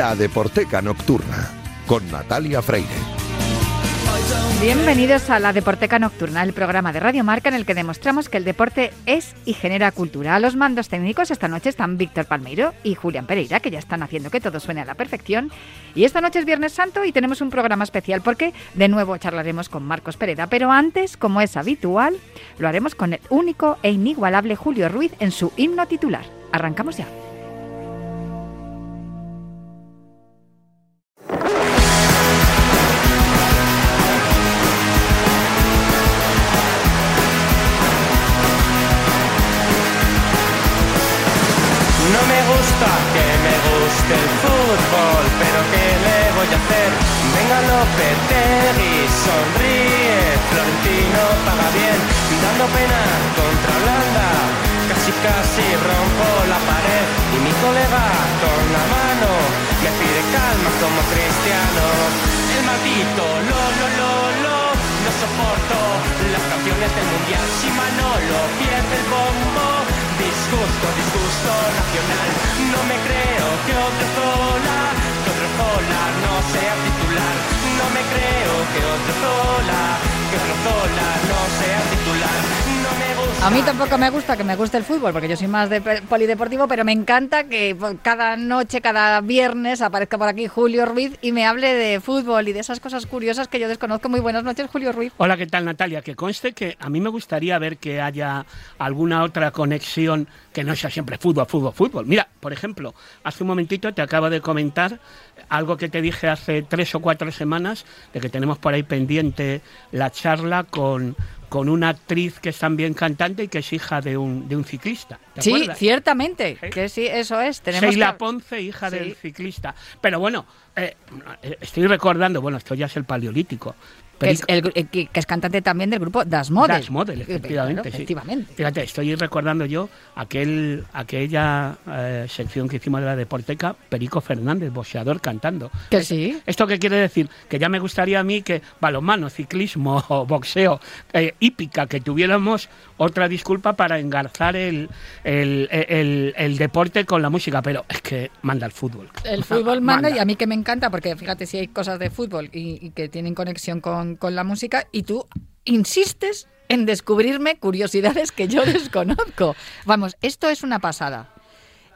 La Deporteca Nocturna, con Natalia Freire. Bienvenidos a la Deporteca Nocturna, el programa de Radio Marca en el que demostramos que el deporte es y genera cultura. A los mandos técnicos esta noche están Víctor Palmeiro y Julián Pereira, que ya están haciendo que todo suene a la perfección. Y esta noche es Viernes Santo y tenemos un programa especial porque de nuevo charlaremos con Marcos Pereira. Pero antes, como es habitual, lo haremos con el único e inigualable Julio Ruiz en su himno titular. Arrancamos ya. Que me guste el fútbol, porque yo soy más de polideportivo, pero me encanta que cada noche, cada viernes aparezca por aquí Julio Ruiz y me hable de fútbol y de esas cosas curiosas que yo desconozco. Muy buenas noches, Julio Ruiz. Hola, ¿qué tal, Natalia? Que conste que a mí me gustaría ver que haya alguna otra conexión que no sea siempre fútbol, fútbol, fútbol. Mira, por ejemplo, hace un momentito te acabo de comentar algo que te dije hace tres o cuatro semanas, de que tenemos por ahí pendiente la charla con, con una actriz que es también cantante y que es hija de un, de un ciclista. sí, ciertamente, que sí, eso es. Tenemos Sheila Ponce, hija del ciclista. Pero bueno, eh, estoy recordando, bueno, esto ya es el paleolítico, que, es el, eh, que, es cantante también del grupo Das Model. Das Model, efectivamente. efectivamente. Fíjate, estoy recordando yo aquel, aquella eh, sección que hicimos de la Deporteca, Perico Fernández, boxeador, cantando. Que sí. ¿Esto qué quiere decir? Que ya me gustaría a mí que balonmano, ciclismo, boxeo, eh, hípica, que tuviéramos otra disculpa para engarzar el, el, el, deporte con la música, pero es que manda el fútbol. El fútbol manda, y a mí que me encanta, porque fíjate si hay cosas de fútbol y que tienen conexión con con, la música y tú insistes en descubrirme curiosidades que yo desconozco. Vamos, esto es una pasada.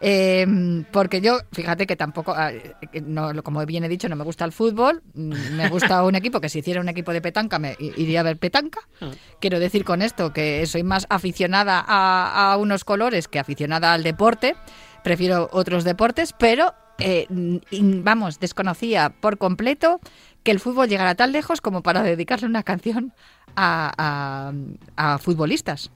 Em, porque yo, fíjate que tampoco, ah, no, como bien he dicho, no me gusta el fútbol. Mm, me gusta un equipo que si hiciera un equipo de petanca me iría a ver petanca. Ah. Quiero decir con esto que soy más aficionada a, a unos colores que aficionada al deporte. Prefiero otros deportes, pero eh, vamos, desconocía por completo que el fútbol llegara tan lejos como para dedicarle una canción a, futbolistas.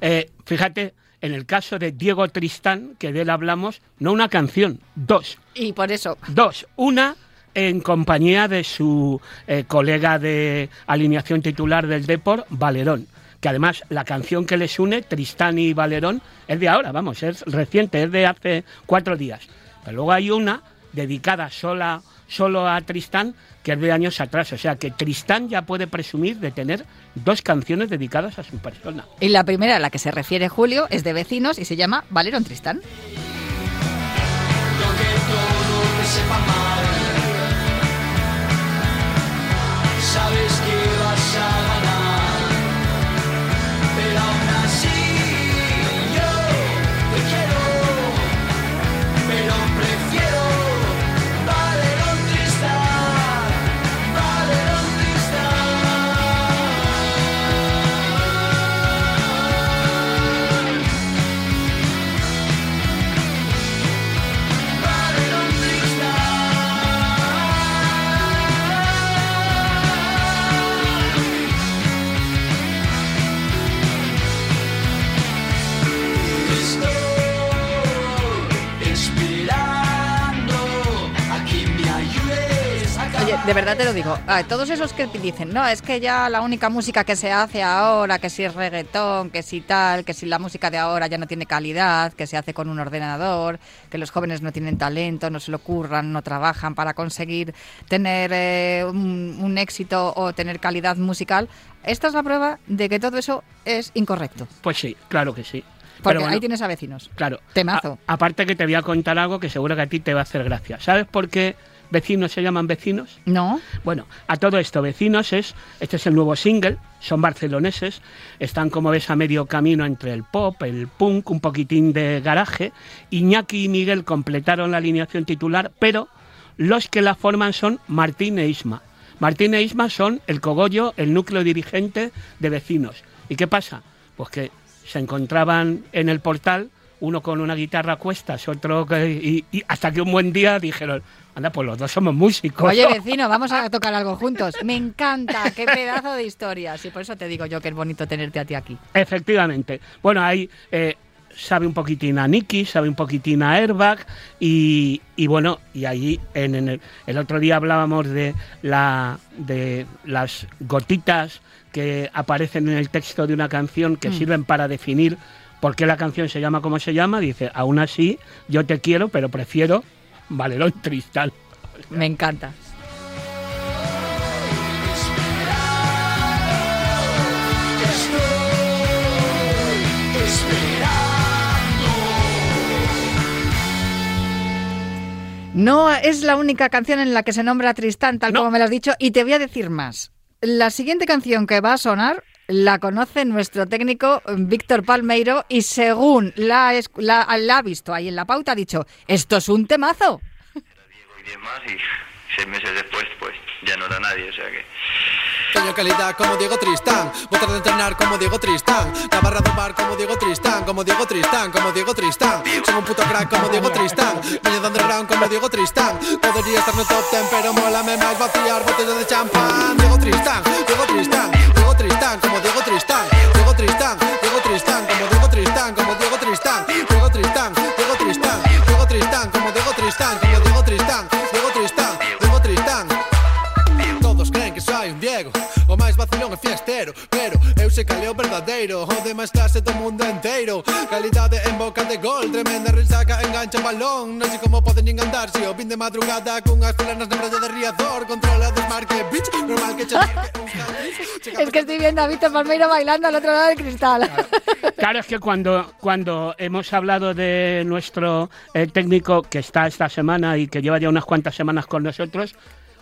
Eh, fíjate, en el caso de Diego Tristán, que de él hablamos, no una canción, dos. Y por eso. Dos. Una en compañía de su eh, colega de alineación titular del Deport, Valerón. Que además la canción que les une, Tristán y Valerón, es de ahora, vamos, es reciente, es de hace cuatro días. Pero luego hay una dedicada sola, solo a Tristán, que es de años atrás. O sea que Tristán ya puede presumir de tener dos canciones dedicadas a su persona. Y la primera a la que se refiere Julio es de vecinos y se llama Valerón Tristán. De verdad te lo digo, todos esos que dicen, no, es que ya la única música que se hace ahora, que si es reggaetón, que si tal, que si la música de ahora ya no tiene calidad, que se hace con un ordenador, que los jóvenes no tienen talento, no se lo curran, no trabajan para conseguir tener eh, un, éxito o tener calidad musical, esta es la prueba de que todo eso es incorrecto. Pues sí, claro que sí. Porque bueno, ahí tienes a vecinos. Claro. Temazo. A- aparte que te voy a contar algo que seguro que a ti te va a hacer gracia. ¿Sabes por qué vecinos se llaman vecinos? ¿No? Bueno, a todo esto, Vecinos es, este es el nuevo single, son barceloneses, están como ves a medio camino entre el pop, el punk, un poquitín de garaje. Iñaki y Miguel completaron la alineación titular, pero los que la forman son Martín e Isma. Martín e Isma son el cogollo, el núcleo dirigente de Vecinos. ¿Y qué pasa? Pues que se encontraban en el portal, uno con una guitarra a cuestas, otro que, y, y hasta que un buen día dijeron, anda, pues los dos somos músicos. Oye, vecino, vamos a tocar algo juntos. Me encanta, qué pedazo de historias. Y por eso te digo yo que es bonito tenerte a ti aquí. Efectivamente. Bueno, ahí eh, sabe un poquitín a Nicky, sabe un poquitín a Airbag y, y bueno, y ahí en, en el, el otro día hablábamos de, la, de las gotitas que aparecen en el texto de una canción que sirven para definir por qué la canción se llama como se llama. Dice, aún así, yo te quiero, pero prefiero Valerón Tristán. Me encanta. No es la única canción en la que se nombra a Tristán, tal No. como me lo has dicho, y te voy a decir más. La siguiente canción que va a sonar la conoce nuestro técnico Víctor Palmeiro y según la, la- ha visto ahí en la pauta ha dicho, esto es un temazo. Diego y 10 más y seis meses después pues ya no era nadie, o sea que... Tengo calidad como Diego Tristán, botar de entrenar como Diego Tristán, la barra de bar como Diego Tristán, como Diego Tristán, como Diego Tristán. Soy un puto crack como Diego Tristán, niño de underground como Diego Tristán. Podría estar en el top ten, pero mólame más vaciar botellas de champán. Diego Tristán, Diego Tristán, Diego Tristán, como Diego Tristán, Diego Tristán, Diego Tristán, como Diego Tristán, como Diego Tristán, Diego Tristán, Diego Tristán, Diego Tristán, como Diego Tristán, como Diego Tristán, Diego Tristán. Soy un Diego O máis vacilón e fiestero Pero eu sei caleo verdadeiro O de máis clase do mundo inteiro Calidade en boca de gol Tremenda risaca engancha balón. Non sei como poden nin andar Se o vin de madrugada Cunhas fulanas na praia de Riazor Controla dos marque bitch Normal que che Es que estoy viendo a Víctor Palmeiro bailando al otro lado del cristal. Claro, es que cuando, cuando hemos hablado de nuestro eh, técnico que está esta semana y que lleva ya unas cuantas semanas con nosotros,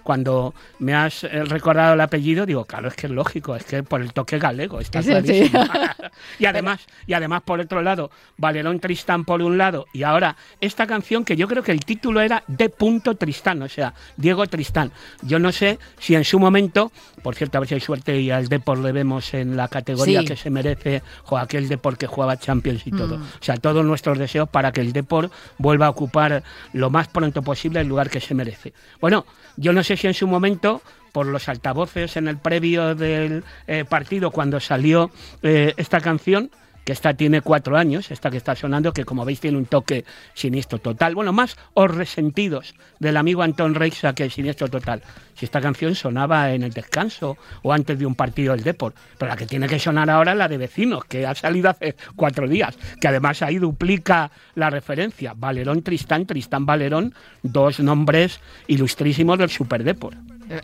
cuando me has eh, recordado el apellido, digo, claro, es que es lógico, es que por el toque galego, está Sí, sí. clarísimo. y además, y además por otro lado, Valerón Tristán por un lado, y ahora esta canción que yo creo que el título era de punto Tristán, o sea, Diego Tristán. Yo no sé si en su momento, por cierto, a ver si hay suerte y al Depor le vemos en la categoría Sí. que se merece, jo, aquel Depor que jugaba Champions y todo. O sea, todos nuestros deseos para que el Depor vuelva a ocupar lo más pronto posible el lugar que se merece. Bueno, yo no sé en su momento por los altavoces en el previo del eh, partido cuando salió eh, esta canción que esta tiene cuatro años, esta que está sonando, que como veis tiene un toque siniestro total. Bueno, más os resentidos del amigo Antón Reixa que siniestro total. Si esta canción sonaba en el descanso o antes de un partido del Depor, pero la que tiene que sonar ahora es la de vecinos, que ha salido hace cuatro días, que además ahí duplica la referencia. Valerón Tristán, Tristán Valerón, dos nombres ilustrísimos del Super Depor.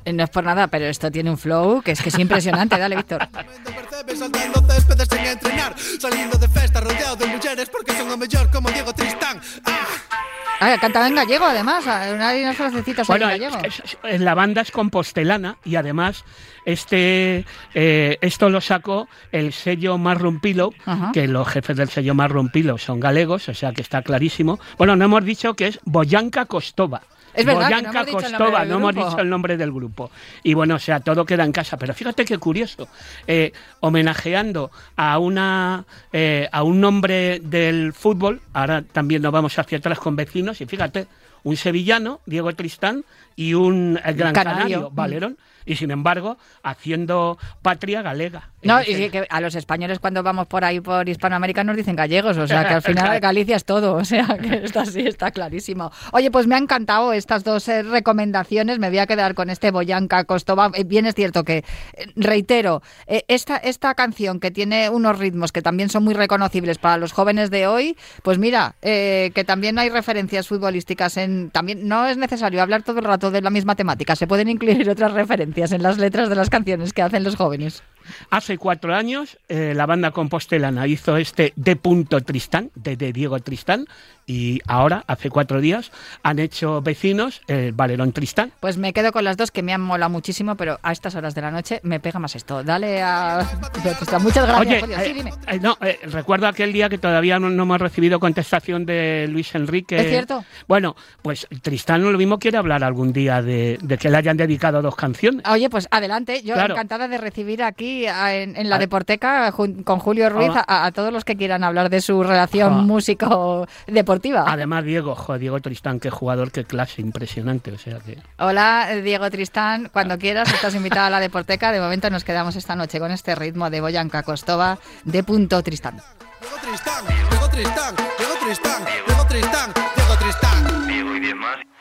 Eh, No es por nada, pero esto tiene un flow que es que es impresionante. Dale, Víctor. Saltando céspedes sin entrenar Saliendo de festa rodeado de mujeres Porque son como Diego Tristán ah. Ah, cantaba en gallego, además. Hay unas frasecitas Bueno, en gallego. es- es- es- la banda es compostelana y además este eh, esto lo sacó el sello Marron Pillow, Ajá. que los jefes del sello Marron Pillow son galegos, o sea que está clarísimo. Bueno, no hemos dicho que es Boyanka Kostova. Es verdad que no hemos dicho el nombre Kostova, del no hemos grupo. dicho el nombre del grupo. Y bueno, o sea, todo queda en casa. Pero fíjate qué curioso, eh, homenajeando a una eh, a un nombre del fútbol, ahora también nos vamos hacia atrás con vecinos, y fíjate, un sevillano, Diego Tristán, y un eh, gran Canario. canario, Valerón, y sin embargo, haciendo patria galega. No, y que a los españoles cuando vamos por ahí por Hispanoamérica nos dicen gallegos, o sea que al final Galicia es todo, o sea que está así, está clarísimo. Oye, pues me han encantado estas dos eh, recomendaciones, me voy a quedar con este Boyanca Costova. Eh, Bien es cierto que, reitero, esta, esta canción que tiene unos ritmos que también son muy reconocibles para los jóvenes de hoy, pues mira, eh, que también hay referencias futbolísticas en... También no es necesario hablar todo el rato de la misma temática, se pueden incluir otras referencias en las letras de las canciones que hacen los jóvenes. Hace cuatro años eh, la banda compostelana hizo este de punto Tristán, de, de Diego Tristán, y ahora, hace cuatro días, han hecho vecinos el Valerón Tristán. Pues me quedo con las dos que me han molado muchísimo, pero a estas horas de la noche me pega más esto. Dale a. Muchas gracias. Oye, Dios. Sí, eh, dime. eh, no, eh, recuerdo aquel día que todavía no, no hemos recibido contestación de Luis Enrique. ¿Es cierto? Bueno, pues Tristán lo mismo quiere hablar algún día de, de que le hayan dedicado dos canciones. Oye, pues adelante. Yo Claro. encantada de recibir aquí a- en, en la. Deporteca jun- con Julio Ruiz Ah. a, a todos los que quieran hablar de su relación Ah. músico-deportiva. Además, Diego, jo, Diego Tristán, qué jugador, qué clase, impresionante. O sea que. Hola, eh, Diego Tristán. Cuando quieras, estás invitado a la Deporteca. De momento nos quedamos esta noche con este ritmo de Boyanka Kostova de punto Tristán. Diego Tristán, Diego Tristán, Diego Tristán, Diego Tristán, Diego Tristán. Diego y diez más.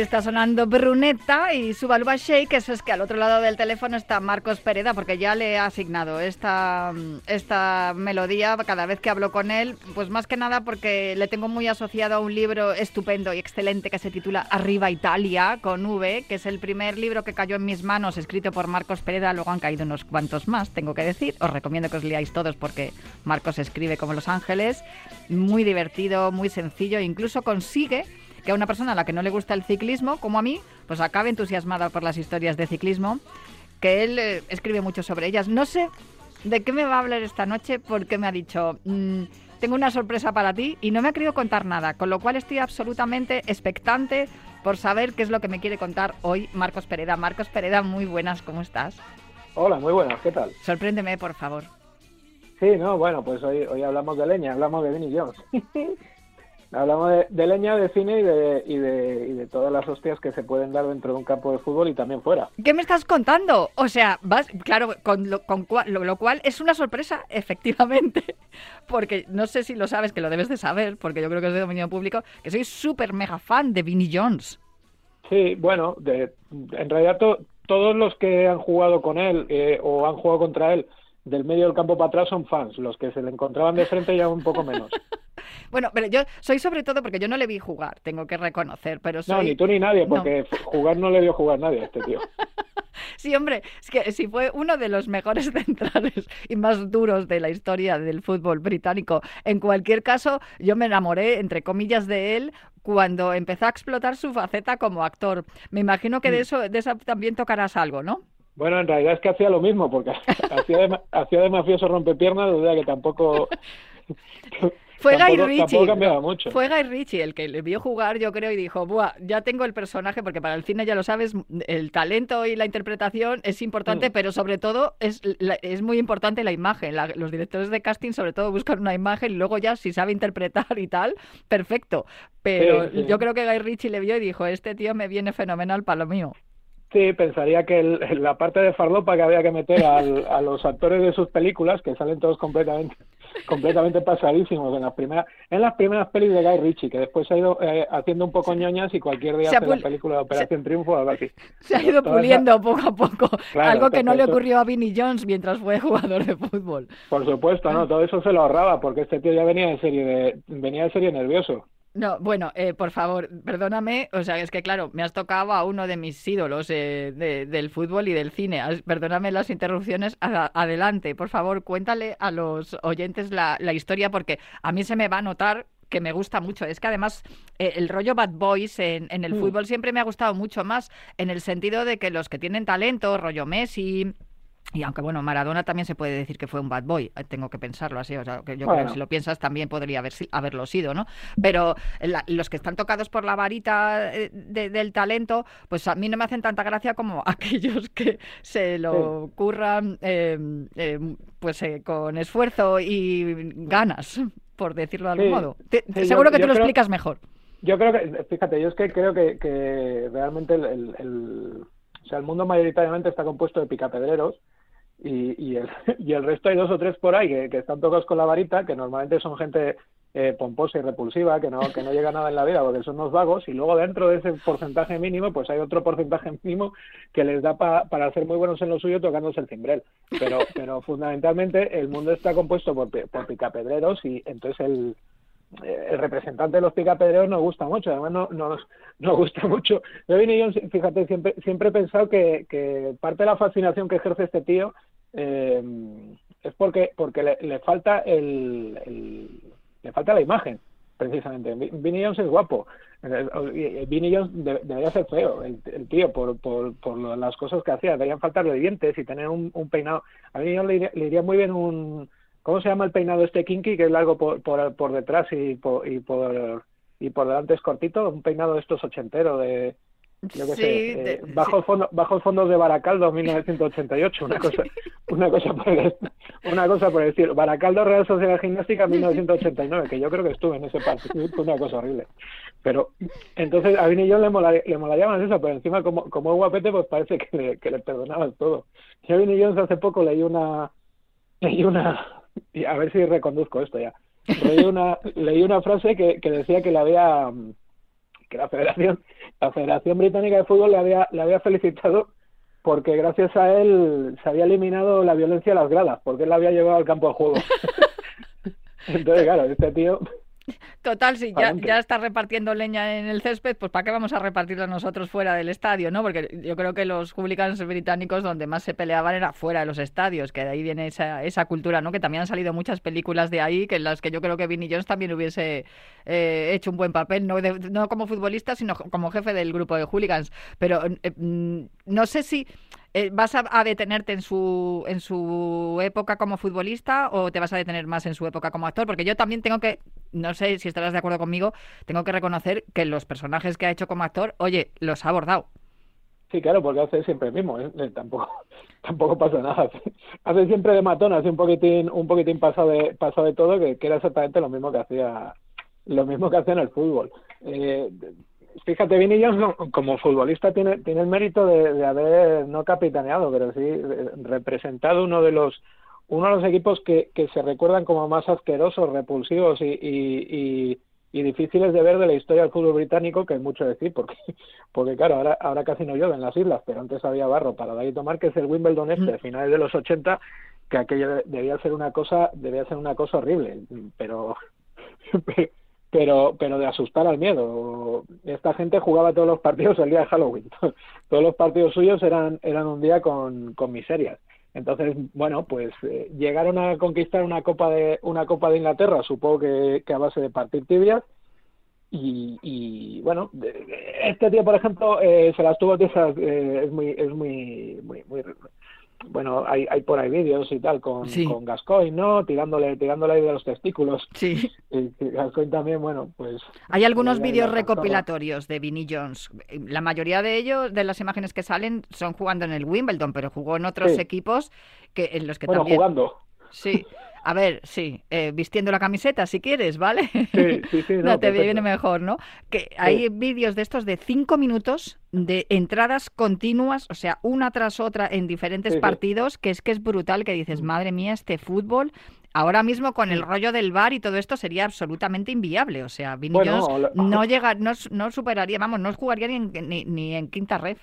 Está sonando Brunetta y su Baluba Shake, eso es que al otro lado del teléfono está Marcos Pereda, porque ya le ha asignado esta, esta melodía cada vez que hablo con él, pues más que nada porque le tengo muy asociado a un libro estupendo y excelente que se titula Arriba Italia, con V, que es el primer libro que cayó en mis manos, escrito por Marcos Pereda, luego han caído unos cuantos más, tengo que decir, os recomiendo que os leáis todos porque Marcos escribe como Los Ángeles, muy divertido, muy sencillo, incluso consigue que a una persona a la que no le gusta el ciclismo, como a mí, pues acabe entusiasmada por las historias de ciclismo, que él eh, escribe mucho sobre ellas. No sé de qué me va a hablar esta noche porque me ha dicho, "Mm, tengo una sorpresa para ti y no me ha querido contar nada, con lo cual estoy absolutamente expectante por saber qué es lo que me quiere contar hoy Marcos Pereda. Marcos Pereda, muy buenas, ¿cómo estás? Hola, muy buenas, ¿qué tal? Sorpréndeme, por favor. Sí, no, bueno, pues hoy, hoy hablamos de leña, hablamos de Vinnie Jones. Hablamos de, de leña, de cine y de, y, de, y de todas las hostias que se pueden dar dentro de un campo de fútbol y también fuera. ¿Qué me estás contando? O sea, vas, claro, con lo, con cua- lo, lo cual es una sorpresa, efectivamente, porque no sé si lo sabes, que lo debes de saber, porque yo creo que es de dominio público, que soy súper mega fan de Vinnie Jones. Sí, bueno, de, en realidad to- todos los que han jugado con él eh, o han jugado contra él del medio del campo para atrás son fans, los que se le encontraban de frente ya un poco menos. Bueno, pero yo soy sobre todo porque yo no le vi jugar, tengo que reconocer, pero soy... No, ni tú ni nadie, No. porque jugar no le dio jugar nadie a este tío. Sí, hombre, es que si fue uno de los mejores centrales y más duros de la historia del fútbol británico. En cualquier caso, yo me enamoré, entre comillas, de él cuando empezó a explotar su faceta como actor. Me imagino que de eso, de eso también tocarás algo, ¿no? Bueno, en realidad es que hacía lo mismo, porque hacía de, ma- hacía de mafioso rompepiernas, o sea que tampoco... Fue Guy Ritchie. mucho. Fue Guy Ritchie el que le vio jugar, yo creo, y dijo, Buah, ya tengo el personaje, porque para el cine, ya lo sabes, el talento y la interpretación es importante, Mm. pero sobre todo es, la- es muy importante la imagen. La- los directores de casting, sobre todo, buscan una imagen y luego ya, si sabe interpretar y tal, perfecto. Pero Sí, sí. yo creo que Guy Ritchie le vio y dijo, este tío me viene fenomenal para lo mío. Sí, pensaría que el- la parte de farlopa que había que meter al- a los actores de sus películas, que salen todos completamente completamente pasadísimos en las primeras en las primeras pelis de Guy Ritchie, que después se ha ido eh, haciendo un poco ñoñas y cualquier día Se ha hace la película de Operación Triunfo o algo así. Se ha ido toda esa- puliendo poco a poco, Claro, algo que no le ocurrió a Vinnie Jones mientras fue jugador de fútbol. Por supuesto, no, todo eso se lo ahorraba porque este tío ya venía de serie de venía de serie nervioso. No, bueno, eh, por favor, perdóname, o sea, es que claro, me has tocado a uno de mis ídolos eh, de- del fútbol y del cine. As- Perdóname las interrupciones, a- adelante, por favor, cuéntale a los oyentes la, la historia porque a mí se me va a notar que me gusta mucho. Es que además eh, el rollo Bad Boys en, en el Mm. fútbol siempre me ha gustado mucho más en el sentido de que los que tienen talento, rollo Messi, Y aunque bueno, Maradona también se puede decir que fue un bad boy, eh, tengo que pensarlo así, o sea, que yo creo que si lo piensas también podría haber, haberlo sido, ¿no? Pero la- los que están tocados por la varita eh, de- del talento, pues a mí no me hacen tanta gracia como aquellos que se lo curran eh, eh, pues eh, con esfuerzo y ganas, por decirlo de algún Sí, modo. Te- sí, seguro yo- que tú lo creo- explicas mejor. Yo creo que, fíjate, yo es que creo que, que realmente el, el- el- o sea, el mundo mayoritariamente está compuesto de picapedreros y, y, el, y el resto hay dos o tres por ahí que, que están tocados con la varita, que normalmente son gente eh, pomposa y repulsiva, que no, que no llega a nada en la vida porque son unos vagos, y luego dentro de ese porcentaje mínimo, pues hay otro porcentaje mínimo que les da pa- para ser muy buenos en lo suyo tocándose el cimbrel. Pero, pero fundamentalmente el mundo está compuesto por, por picapedreros y entonces el, el representante de los picapedreros nos gusta mucho, además no, nos nos gusta mucho. Yo, Vinny Jones, fíjate, siempre, siempre he pensado que, que parte de la fascinación que ejerce este tío eh, es porque, porque le, le falta el, le falta la imagen, precisamente. Vi- Vinny Jones es guapo. Eh, y Vinny Jones de- debería ser feo, el, el tío, por, por, por las cosas que hacía. Deberían faltarle dientes y tener un, un peinado. A Vinny Jones le iría muy bien un, ¿Cómo se llama el peinado este kinky que es largo por, por, por detrás y por, y por y por delante es cortito? Un peinado de estos ochentero de yo qué Sí, sé, de- eh, bajo el fondo bajo el fondo de Baracaldo 1988, una cosa una cosa por el, una cosa por decir, Baracaldo Real Sociedad Gimnástica 1989, que yo creo que estuve en ese partido, fue una cosa horrible. Pero entonces a Vini y yo le, mola, le molaría más eso, pero encima como, como es guapete, pues parece que le, que le perdonaban todo. Yo a Vini Jones hace poco leí una leí una y a ver si reconduzco esto ya. Leí una leí una frase que, que decía que le había que la Federación la Federación Británica de Fútbol le había le había felicitado porque gracias a él se había eliminado la violencia a las gradas, porque él la había llevado al campo de juego. Entonces, claro, este tío Total, si ya, ya está repartiendo leña en el césped, pues ¿para qué vamos a repartirla nosotros fuera del estadio? ¿no? Porque yo creo que los hooligans británicos donde más se peleaban era fuera de los estadios, que de ahí viene esa, esa cultura, ¿no? Que también han salido muchas películas de ahí, que en las que yo creo que Vinnie Jones también hubiese eh, hecho un buen papel, no, de- no como futbolista, sino como jefe del grupo de hooligans. Pero eh, mm, no sé si eh, vas a, a detenerte en su, en su época como futbolista o te vas a detener más en su época como actor, porque yo también tengo que, no sé si estarás de acuerdo conmigo, tengo que reconocer que los personajes que ha hecho como actor, oye, los ha abordado. Sí, claro, porque hace siempre el mismo, ¿eh? Eh, tampoco, tampoco pasa nada. Hace, siempre de matón, hace un poquitín, un poquitín pasado de, pasado de todo, que, que era exactamente lo mismo que hacía, lo mismo que hacía en el fútbol. Eh, fíjate, Vinny Jones como futbolista tiene, tiene el mérito de, de haber no capitaneado, pero sí eh, representado uno de los uno de los equipos que, que se recuerdan como más asquerosos, repulsivos y, y, y, y difíciles de ver de la historia del fútbol británico, que es mucho decir, porque, porque claro, ahora, ahora casi no llueve en las islas, pero antes había barro para dar y tomar, que es el Wimbledon este, de finales de los 80, que aquello de- debía ser una cosa, debía ser una cosa horrible, pero pero pero de asustar al miedo. Esta gente jugaba todos los partidos el día de Halloween. Todos los partidos suyos eran eran un día con, con miserias. Entonces, bueno, pues eh, llegaron a conquistar una copa de una copa de Inglaterra, supongo que, que a base de partir tibias. Y, y bueno, este tío, por ejemplo, eh, se las tuvo tiesas, eh, es muy es muy muy muy bueno, hay, hay por ahí vídeos y tal con, Sí. con Gascoigne, ¿no? Tirándole, tirándole ahí de los testículos. Sí. Y, y Gascoigne también, bueno, pues... Hay algunos vídeos recopilatorios de Vinnie Jones. La mayoría de ellos, de las imágenes que salen, son jugando en el Wimbledon, pero jugó en otros Sí. equipos que en los que Bueno, también. jugando. Sí. A ver, sí, eh, vistiendo la camiseta si quieres, ¿vale? Sí, sí, sí, no, no, te perfecto. viene mejor, ¿no? Que hay vídeos de estos de cinco minutos de entradas continuas, o sea, una tras otra en diferentes Sí, sí. partidos, que es que es brutal, que dices, madre mía, este fútbol, ahora mismo con el rollo del bar y todo esto sería absolutamente inviable, o sea, Vinny Bueno, no llega, no, no superaría, vamos, no jugaría ni en, ni, ni en quinta red.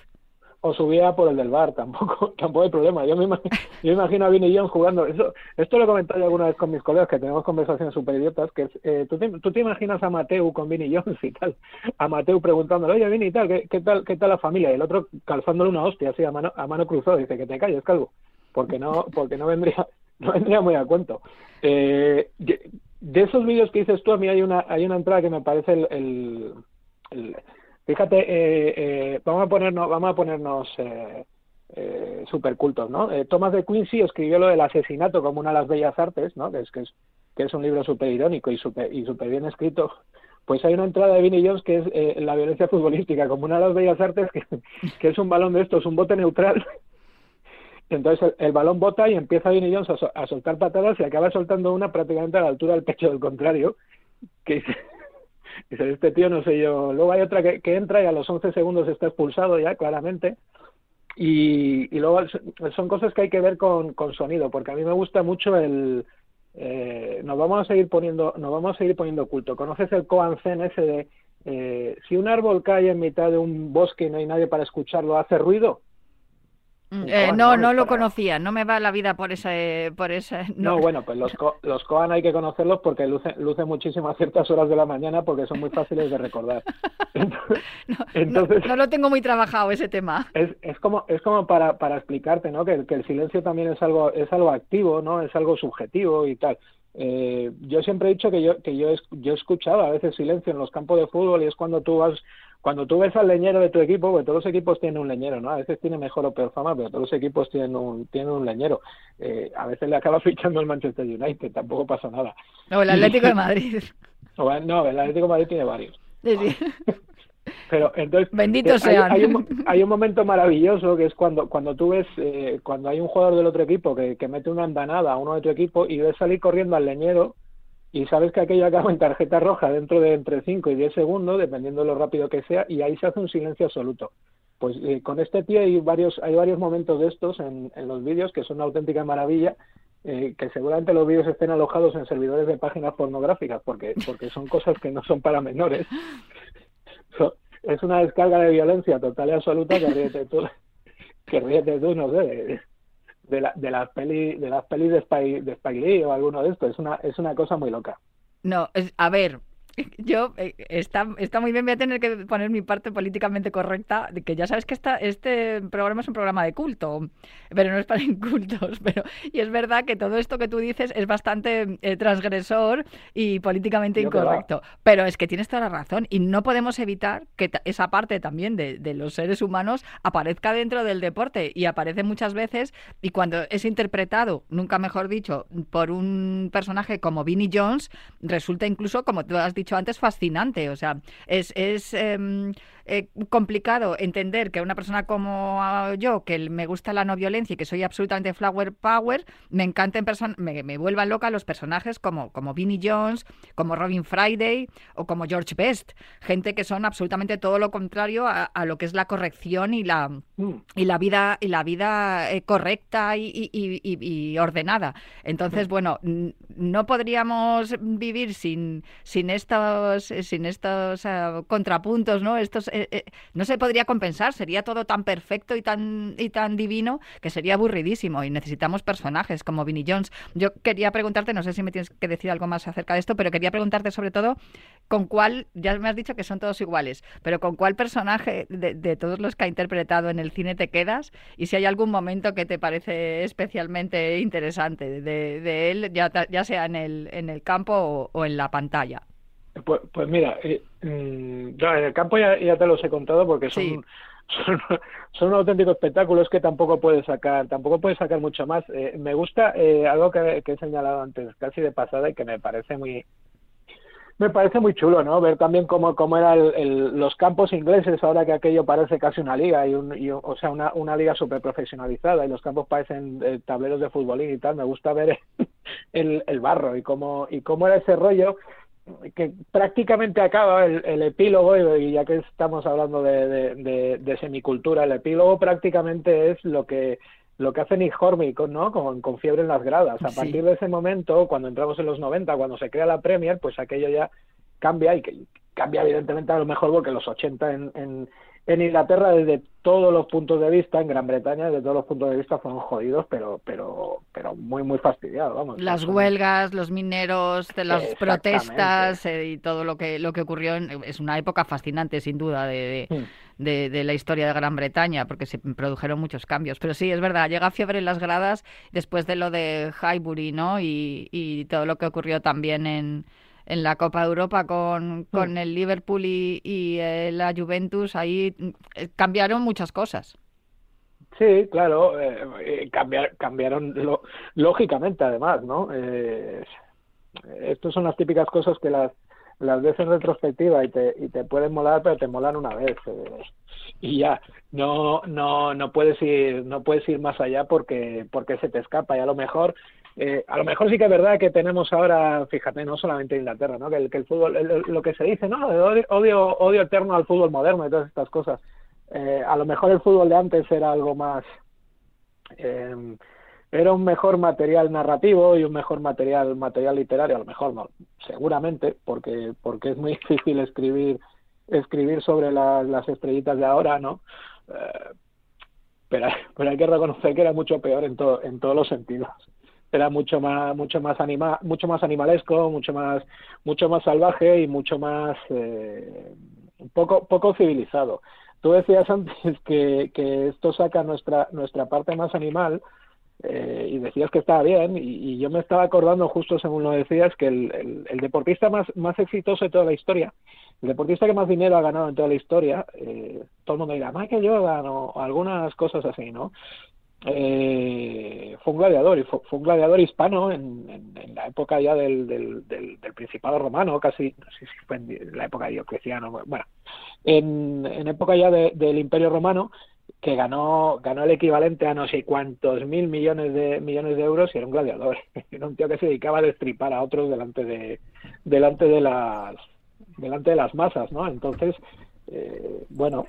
O subía por el del bar, tampoco, tampoco hay problema. Yo me, ima- yo imagino a Vinny Jones jugando. Eso, esto lo he comentado alguna vez con mis colegas, que tenemos conversaciones súper idiotas, que eh, ¿tú, te, tú te imaginas a Mateu con Vinny Jones y tal, a Mateu preguntándole, oye, Vinny, y tal, ¿qué, tal, ¿qué tal la familia? Y el otro calzándole una hostia así a mano, a mano cruzada, dice, que te calles, calvo, porque no, porque no vendría, no vendría muy a cuento. Eh, de, esos vídeos que dices tú, a mí hay una, hay una entrada que me parece el- Fíjate, eh, eh, vamos a ponernos, vamos a ponernos, eh, eh, super cultos, ¿no? Eh, Thomas de Quincy escribió lo del asesinato como una de las bellas artes, ¿no? Que es, que es, que es un libro súper irónico y súper y super bien escrito. Pues hay una entrada de Vinnie Jones que es eh, la violencia futbolística como una de las bellas artes, que, es un balón de estos, un bote neutral. Entonces el, balón bota y empieza Vinnie Jones a, a soltar patadas y acaba soltando una prácticamente a la altura del pecho del contrario, que dice, este tío no sé yo. Luego hay otra que, entra y a los 11 segundos está expulsado ya, claramente. Y, y luego son cosas que hay que ver con, con sonido, porque a mí me gusta mucho el... Eh, nos vamos a seguir poniendo nos vamos a seguir poniendo culto. ¿Conoces el Koan Zen ese de eh, si un árbol cae en mitad de un bosque y no hay nadie para escucharlo, hace ruido? Mm, eh, no, ¿no? lo para- conocía. No me va la vida por ese, por ese. No, bueno, pues los, co- los Koan hay que conocerlos porque lucen, lucen muchísimo a ciertas horas de la mañana porque son muy fáciles de recordar. Entonces, no, entonces- no lo tengo muy trabajado ese tema. es, es como es como para, para explicarte no que, el- que el silencio también es algo es algo activo no es algo subjetivo y tal Eh, yo siempre he dicho que yo que yo yo escuchaba a veces silencio en los campos de fútbol y es cuando tú vas cuando tú ves al leñero de tu equipo porque todos los equipos tienen un leñero no a veces tiene mejor o peor fama pero todos los equipos tienen un tienen un leñero Eh, a veces le acaba fichando el Manchester United tampoco pasa nada O el Atlético de Madrid. O, no el Atlético de Madrid tiene varios Sí, sí. pero entonces Benditos eh, hay, sean. hay un, hay un momento maravilloso que es cuando cuando tú ves eh, cuando hay un jugador del otro equipo que, que mete una andanada a uno de tu equipo y ves salir corriendo al leñero y sabes que aquello acaba en tarjeta roja dentro de entre 5 y 10 segundos dependiendo de lo rápido que sea y ahí se hace un silencio absoluto. Pues eh, con este tío hay varios hay varios momentos de estos en, los vídeos que son una auténtica maravilla eh, que seguramente los vídeos estén alojados en servidores de páginas pornográficas porque porque son cosas que no son para menores. Es una descarga de violencia total y absoluta que ríete tú, que ríete tú, no sé, de, la, de las pelis de las pelis de Spike, de Spike Lee o alguno de estos. Es una, es una cosa muy loca. No, es- a ver, yo eh, está, está muy bien, voy a tener que poner mi parte políticamente correcta, de que ya sabes que esta, este programa es un programa de culto, pero no es para incultos, pero y es verdad que todo esto que tú dices es bastante eh, transgresor y políticamente Yo incorrecto, pero es que tienes toda la razón y no podemos evitar que esa parte también de, de los seres humanos aparezca dentro del deporte y aparece muchas veces y cuando es interpretado, nunca mejor dicho, por un personaje como Vinnie Jones, resulta incluso, como tú has dicho antes, fascinante. O sea, es, es em, eh, complicado entender que una persona como ah, yo, que me gusta la no violencia y que soy absolutamente flower power, me encanten person me, me vuelvan loca los personajes como, como Vinnie Jones, como Robin Friday o como George Best. Gente que son absolutamente todo lo contrario a, a lo que es la corrección y la Mm. y la vida y la vida eh, correcta y, y- y- y- y ordenada entonces bueno n- no podríamos vivir sin sin estos sin estos eh, contrapuntos no estos eh, eh, no se podría compensar sería todo tan perfecto y tan y tan divino que sería aburridísimo y necesitamos personajes como Vinnie Jones yo quería preguntarte no sé si me tienes que decir algo más acerca de esto pero quería preguntarte sobre todo con cuál ya me has dicho que son todos iguales pero con cuál personaje de, todos los que ha interpretado en el cine te quedas y si hay algún momento que te parece especialmente interesante de, de él, ya, ya sea en el, en el campo o en la pantalla. Pues, pues mira, eh, mm, no, en el campo ya, ya te los he contado porque son, Sí. son, son un auténtico espectáculo, es que tampoco puedes sacar, tampoco puedes sacar mucho más. Eh, me gusta eh, algo que, que he señalado antes, casi de pasada y que me parece muy, me parece muy chulo, ¿no? Ver también cómo, cómo eran los campos ingleses ahora que aquello parece casi una liga, y, un, y o sea, una, una liga súper profesionalizada y los campos parecen eh, tableros de futbolín y tal. Me gusta ver el, el barro y cómo, y cómo era ese rollo que prácticamente acaba el, el epílogo, y, ya que estamos hablando de, de, de- de semicultura, el epílogo prácticamente es lo que lo que hace Nick Hornby con, ¿no? con, con fiebre en las gradas. A Sí. partir de ese momento, cuando entramos en los 90, cuando se crea la Premier, pues aquello ya cambia y que cambia evidentemente a lo mejor porque los 80 en, en, en Inglaterra desde todos los puntos de vista, en Gran Bretaña desde todos los puntos de vista fueron jodidos, pero pero pero muy muy fastidiados, vamos. Las huelgas, los mineros, de las protestas eh, y todo lo que, lo que ocurrió en- es una época fascinante, sin duda, de, de- Mm. de, de la historia de Gran Bretaña, porque se produjeron muchos cambios. Pero sí, es verdad, llega fiebre en las gradas después de lo de Highbury, ¿no? Y, y todo lo que ocurrió también en, en la Copa de Europa con, con el Liverpool y, y, eh, la Juventus, ahí mm, eh, cambiaron muchas cosas. Sí, claro, eh, eh, cambiar- cambiaron lo- lógicamente además, ¿no? Eh, estas son las típicas cosas que las, las ves en retrospectiva y te, y te pueden molar, pero te molan una vez. eh, y ya, no, no, no puedes ir, no puedes ir más allá porque, porque se te escapa y a lo mejor, eh, a lo mejor sí que es verdad que tenemos ahora, fíjate, no solamente Inglaterra, ¿no? Que el, que el fútbol, el- lo que se dice, ¿no? Odio, odio, eterno al fútbol moderno y todas estas cosas. Eh, a lo mejor el fútbol de antes era algo más, eh, era un mejor material narrativo y un mejor material material literario a lo mejor no seguramente porque porque es muy difícil escribir escribir sobre las estrellitas de ahora no Eh, pero pero hay que reconocer que era mucho peor en todo en todos los sentidos era mucho más mucho más anima mucho más animalesco mucho más mucho más salvaje y mucho más eh, poco poco civilizado tú decías antes que, que esto saca nuestra nuestra parte más animal eh, y decías que estaba bien y, yo me estaba acordando justo según lo decías que el, deportista más, más exitoso de toda la historia, el deportista que más dinero ha ganado en toda la historia, eh, todo el mundo dirá Michael Jordan o algunas cosas así, ¿no? Eh, fue un gladiador y fue, fue un gladiador hispano en, en- la época ya del, del, del, del Principado Romano, casi, no sé si fue en la época de Diocleciano, bueno, en, en época ya de- del Imperio Romano que ganó ganó el equivalente a no sé cuántos mil millones de millones de euros y era un gladiador. Era un tío que se dedicaba a destripar a otros delante de delante de las delante de las masas no entonces eh, bueno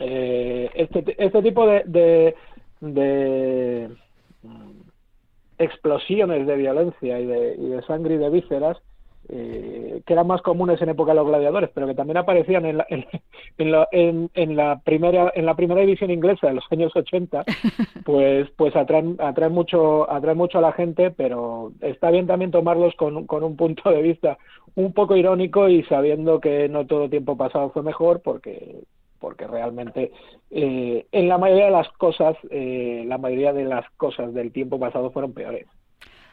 eh, este este tipo de, de, de, mm, explosiones de violencia y de, y de sangre y de vísceras eh, que eran más comunes en época de los gladiadores, pero que también aparecían en la, en, en la, en, en la primera en la primera división inglesa de los años 80, pues pues atraen atraen mucho atraen mucho a la gente, pero está bien también tomarlos con, con un punto de vista un poco irónico y sabiendo que no todo tiempo pasado fue mejor, porque porque realmente eh, en la mayoría de las cosas eh, la mayoría de las cosas del tiempo pasado fueron peores.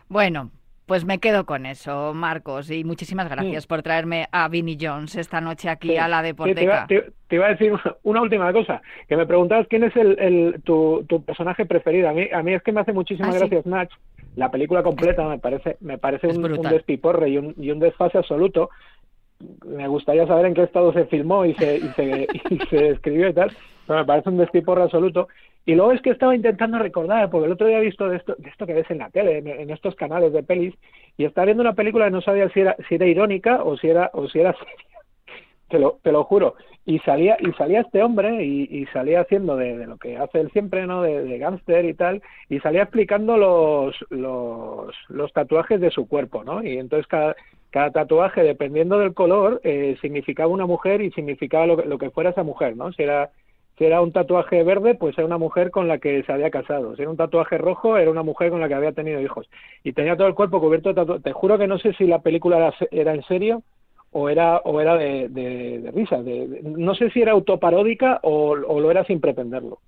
Bueno, pues me quedo con eso, Marcos, y muchísimas gracias por traerme a Vinnie Jones esta noche aquí Sí, a la sí, te, Deporteca. te- te iba a decir una- última cosa, que me preguntabas quién es el, el- tu, tu personaje preferido. A mí, a mí es que me hace muchísima Ah, sí. gracia Snatch. La película completa me parece, me parece un, un despiporre y un, y un desfase absoluto. Me gustaría saber en qué estado se filmó y se, y se, y se escribió y tal, pero me parece un despiporre absoluto. Y luego es que estaba intentando recordar, porque el otro día he visto de esto, de esto que ves en la tele, en, en estos canales de pelis, y estaba viendo una película y no sabía si era, si era irónica o si era, o si era seria. Te lo, te lo juro. Y salía, y salía este hombre y, y salía haciendo de, de lo que hace él siempre, ¿no? De, de gángster y tal, y salía explicando los, los, los tatuajes de su cuerpo, ¿no? Y entonces cada, cada tatuaje, dependiendo del color, eh, significaba una mujer y significaba lo, que- lo que fuera esa mujer, ¿no? Si era, si era un tatuaje verde, pues era una mujer con la que se había casado. Si era un tatuaje rojo, era una mujer con la que había tenido hijos. Y tenía todo el cuerpo cubierto de tatuajes. Te juro que no sé si la película era, era en serio o era o era de, de, de risa. no sé si era autoparódica o, o lo era sin pretenderlo.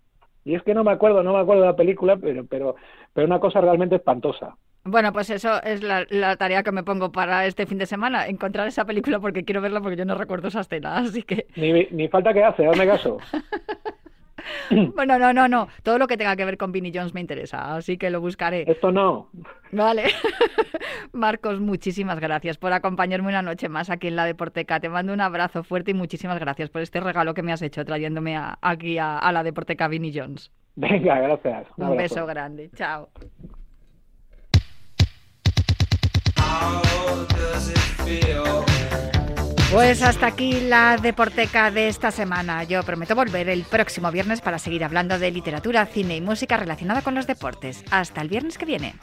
Y es que no me acuerdo, no me acuerdo de la película, pero pero pero una cosa realmente espantosa. Bueno, pues eso es la, la tarea que me pongo para este fin de semana, encontrar esa película porque quiero verla porque yo no recuerdo esa escena, así que... Ni, ni falta que hace, hazme caso. Bueno, no, no, no, todo lo que tenga que ver con Vinnie Jones me interesa, así que lo buscaré. Esto no. Vale. Marcos, muchísimas gracias por acompañarme una noche más aquí en la Deporteca. Te mando un abrazo fuerte y muchísimas gracias por este regalo que me has hecho trayéndome a- aquí a, a la Deporteca Vinnie Jones. Venga, gracias. Un beso grande. Chao. Pues hasta aquí la deporteca de esta semana. Yo prometo volver el próximo viernes para seguir hablando de literatura, cine y música relacionada con los deportes. Hasta el viernes que viene.